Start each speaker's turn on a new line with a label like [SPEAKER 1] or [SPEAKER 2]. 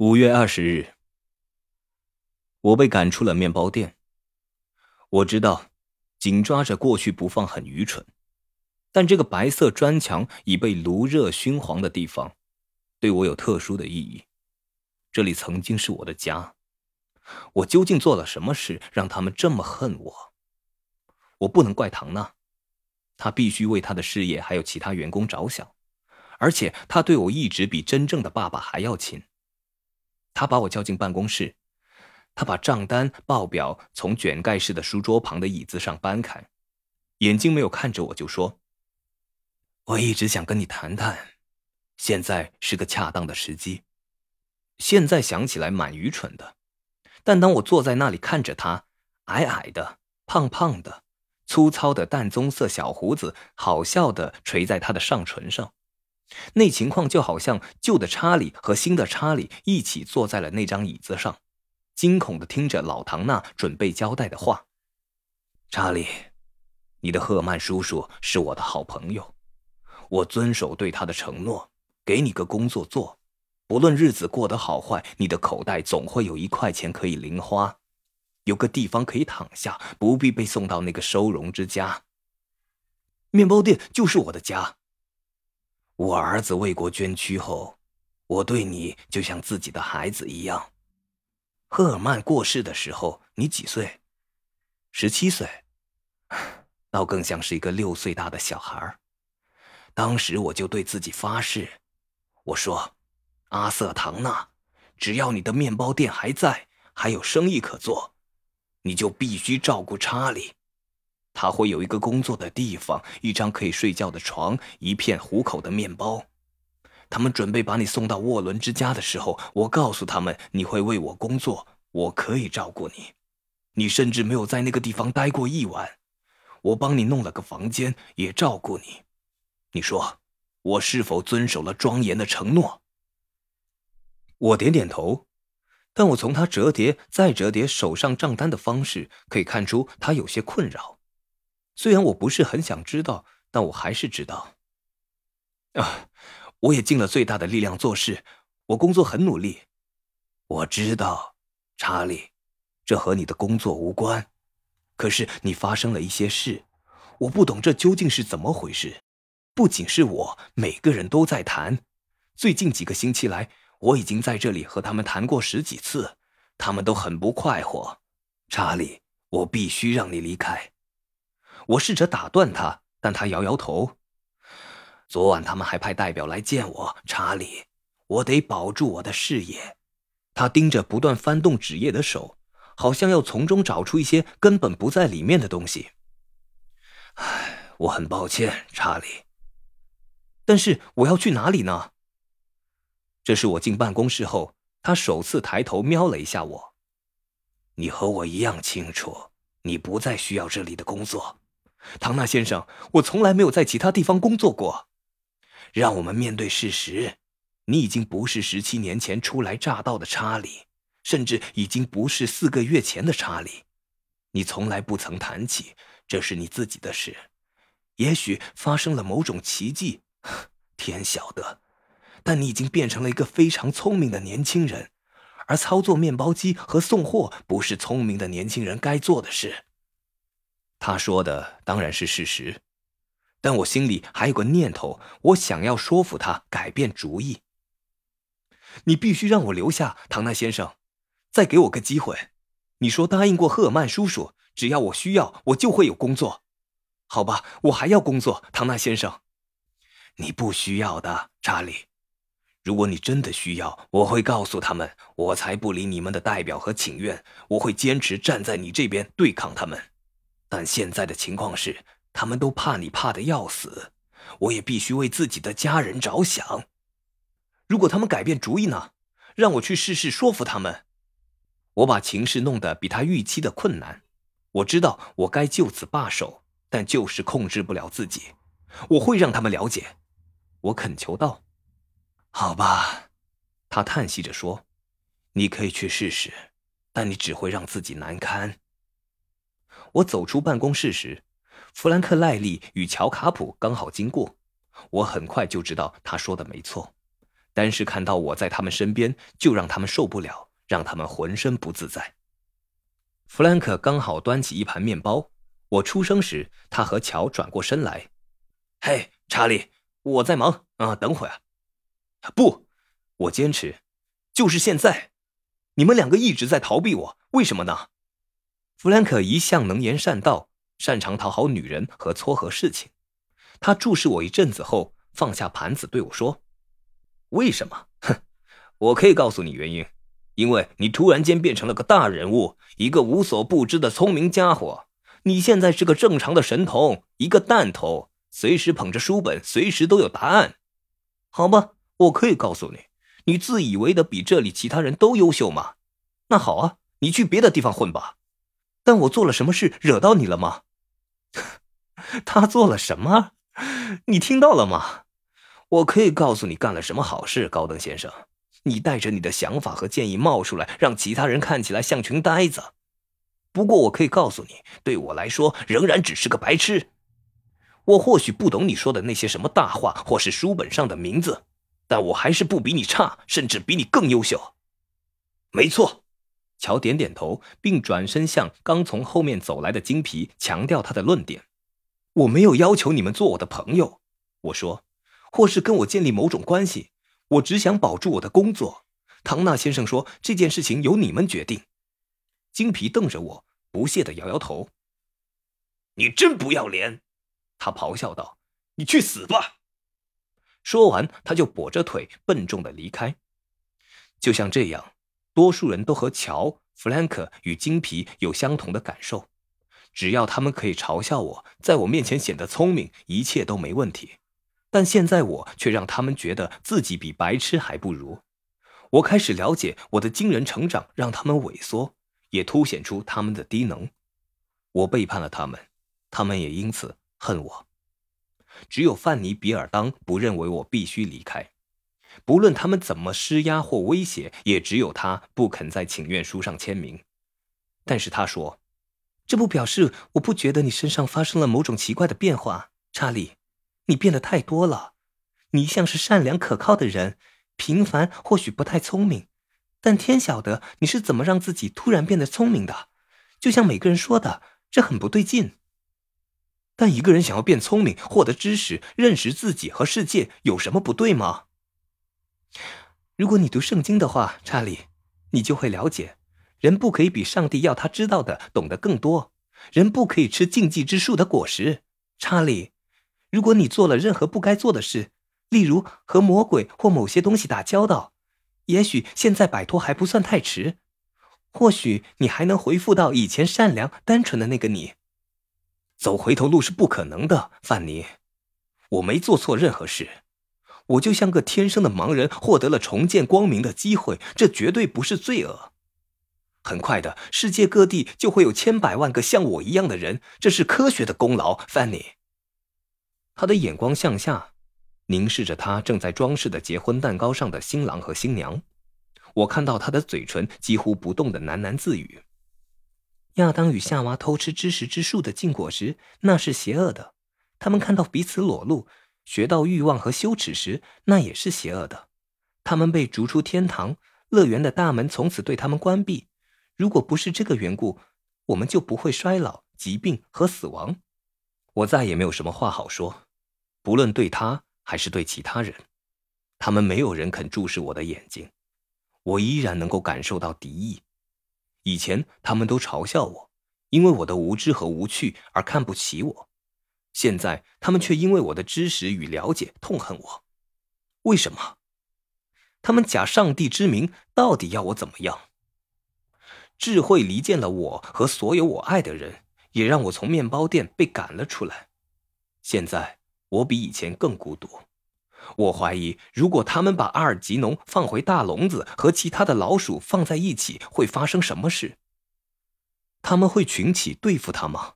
[SPEAKER 1] 五月二十日，我被赶出了面包店。我知道，紧抓着过去不放很愚蠢，但这个白色砖墙已被炉热熏黄的地方，对我有特殊的意义。这里曾经是我的家。我究竟做了什么事，让他们这么恨我？我不能怪唐娜，他必须为他的事业还有其他员工着想，而且他对我一直比真正的爸爸还要亲。他把我叫进办公室，他把账单报表从卷盖式的书桌旁的椅子上搬开，眼睛没有看着我就说：“我一直想跟你谈谈，现在是个恰当的时机。”现在想起来蛮愚蠢的，但当我坐在那里看着他，矮矮的、胖胖的、粗糙的淡棕色小胡子，好笑的垂在他的上唇上。那情况就好像旧的查理和新的查理一起坐在了那张椅子上，惊恐的听着老唐纳准备交代的话。查理，你的赫曼叔叔是我的好朋友，我遵守对他的承诺，给你个工作做，不论日子过得好坏，你的口袋总会有一块钱可以零花，有个地方可以躺下，不必被送到那个收容之家。面包店就是我的家。我儿子为国捐躯后，我对你就像自己的孩子一样。赫尔曼过世的时候，你几岁？十七岁，倒更像是一个六岁大的小孩。当时我就对自己发誓，我说：“阿瑟·唐纳，只要你的面包店还在，还有生意可做，你就必须照顾查理。”他会有一个工作的地方，一张可以睡觉的床，一片糊口的面包。他们准备把你送到沃伦之家的时候，我告诉他们你会为我工作，我可以照顾你。你甚至没有在那个地方待过一晚，我帮你弄了个房间，也照顾你。你说，我是否遵守了庄严的承诺？我点点头，但我从他折叠再折叠手上账单的方式，可以看出他有些困扰。虽然我不是很想知道，但我还是知道。啊，我也尽了最大的力量做事，我工作很努力。我知道，查理，这和你的工作无关。可是你发生了一些事，我不懂这究竟是怎么回事。不仅是我，每个人都在谈。最近几个星期来，我已经在这里和他们谈过十几次，他们都很不快活。查理，我必须让你离开。我试着打断他，但他摇摇头。昨晚他们还派代表来见我，查理，我得保住我的事业。他盯着不断翻动纸页的手，好像要从中找出一些根本不在里面的东西。唉，我很抱歉，查理。但是我要去哪里呢？这是我进办公室后，他首次抬头瞄了一下我。你和我一样清楚，你不再需要这里的工作。唐纳先生，我从来没有在其他地方工作过。让我们面对事实：你已经不是十七年前初来乍到的查理，甚至已经不是四个月前的查理。你从来不曾谈起，这是你自己的事。也许发生了某种奇迹，天晓得。但你已经变成了一个非常聪明的年轻人，而操作面包机和送货不是聪明的年轻人该做的事。他说的当然是事实，但我心里还有个念头，我想要说服他改变主意。你必须让我留下，唐纳先生，再给我个机会。你说答应过赫尔曼叔叔，只要我需要，我就会有工作。好吧，我还要工作，唐纳先生。你不需要的，查理。如果你真的需要，我会告诉他们，我才不理你们的代表和请愿，我会坚持站在你这边对抗他们。但现在的情况是，他们都怕你，怕的要死。我也必须为自己的家人着想。如果他们改变主意呢？让我去试试说服他们。我把情势弄得比他预期的困难。我知道我该就此罢手，但就是控制不了自己。我会让他们了解。我恳求道：“好吧。”他叹息着说：“你可以去试试，但你只会让自己难堪。”我走出办公室时，弗兰克·赖利与乔·卡普刚好经过。我很快就知道他说的没错，但是看到我在他们身边，就让他们受不了，让他们浑身不自在。弗兰克刚好端起一盘面包，我出声时，他和乔转过身来：“嘿，查理，我在忙啊，等会儿。”不，我坚持，就是现在。你们两个一直在逃避我，为什么呢？弗兰克一向能言善道，擅长讨好女人和撮合事情。他注视我一阵子后，放下盘子对我说：“为什么？哼，我可以告诉你原因。因为你突然间变成了个大人物，一个无所不知的聪明家伙。你现在是个正常的神童，一个弹头，随时捧着书本，随时都有答案。好吧，我可以告诉你。”你自以为的比这里其他人都优秀吗？那好啊，你去别的地方混吧。但我做了什么事惹到你了吗？他做了什么？你听到了吗？我可以告诉你干了什么好事，高登先生。你带着你的想法和建议冒出来，让其他人看起来像群呆子。不过我可以告诉你，对我来说仍然只是个白痴。我或许不懂你说的那些什么大话，或是书本上的名字。但我还是不比你差，甚至比你更优秀。没错，乔点点头，并转身向刚从后面走来的金皮强调他的论点。我没有要求你们做我的朋友，我说，或是跟我建立某种关系。我只想保住我的工作。唐纳先生说这件事情由你们决定。金皮瞪着我，不屑的摇摇头。你真不要脸！他咆哮道：“你去死吧！”说完，他就跛着腿笨重的离开。就像这样，多数人都和乔、弗兰克与金皮有相同的感受：只要他们可以嘲笑我，在我面前显得聪明，一切都没问题。但现在我却让他们觉得自己比白痴还不如。我开始了解我的惊人成长让他们萎缩，也凸显出他们的低能。我背叛了他们，他们也因此恨我。只有范尼·比尔当不认为我必须离开，不论他们怎么施压或威胁，也只有他不肯在请愿书上签名。但是他说：“这不表示我不觉得你身上发生了某种奇怪的变化，查理，你变得太多了。你一向是善良可靠的人，平凡或许不太聪明，但天晓得你是怎么让自己突然变得聪明的。就像每个人说的，这很不对劲。”但一个人想要变聪明、获得知识、认识自己和世界，有什么不对吗？如果你读圣经的话，查理，你就会了解，人不可以比上帝要他知道的懂得更多。人不可以吃禁忌之树的果实，查理。如果你做了任何不该做的事，例如和魔鬼或某些东西打交道，也许现在摆脱还不算太迟。或许你还能回复到以前善良、单纯的那个你。走回头路是不可能的，范尼。我没做错任何事，我就像个天生的盲人，获得了重见光明的机会，这绝对不是罪恶。很快的，世界各地就会有千百万个像我一样的人，这是科学的功劳，，Fanny。他的眼光向下，凝视着他正在装饰的结婚蛋糕上的新郎和新娘。我看到他的嘴唇几乎不动的喃喃自语。亚当与夏娃偷吃知识之树的禁果时，那是邪恶的；他们看到彼此裸露，学到欲望和羞耻时，那也是邪恶的。他们被逐出天堂，乐园的大门从此对他们关闭。如果不是这个缘故，我们就不会衰老、疾病和死亡。我再也没有什么话好说，不论对他还是对其他人，他们没有人肯注视我的眼睛，我依然能够感受到敌意。以前他们都嘲笑我，因为我的无知和无趣而看不起我。现在他们却因为我的知识与了解痛恨我。为什么？他们假上帝之名，到底要我怎么样？智慧离间了我和所有我爱的人，也让我从面包店被赶了出来。现在我比以前更孤独。我怀疑，如果他们把阿尔吉农放回大笼子，和其他的老鼠放在一起，会发生什么事？他们会群起对付他吗？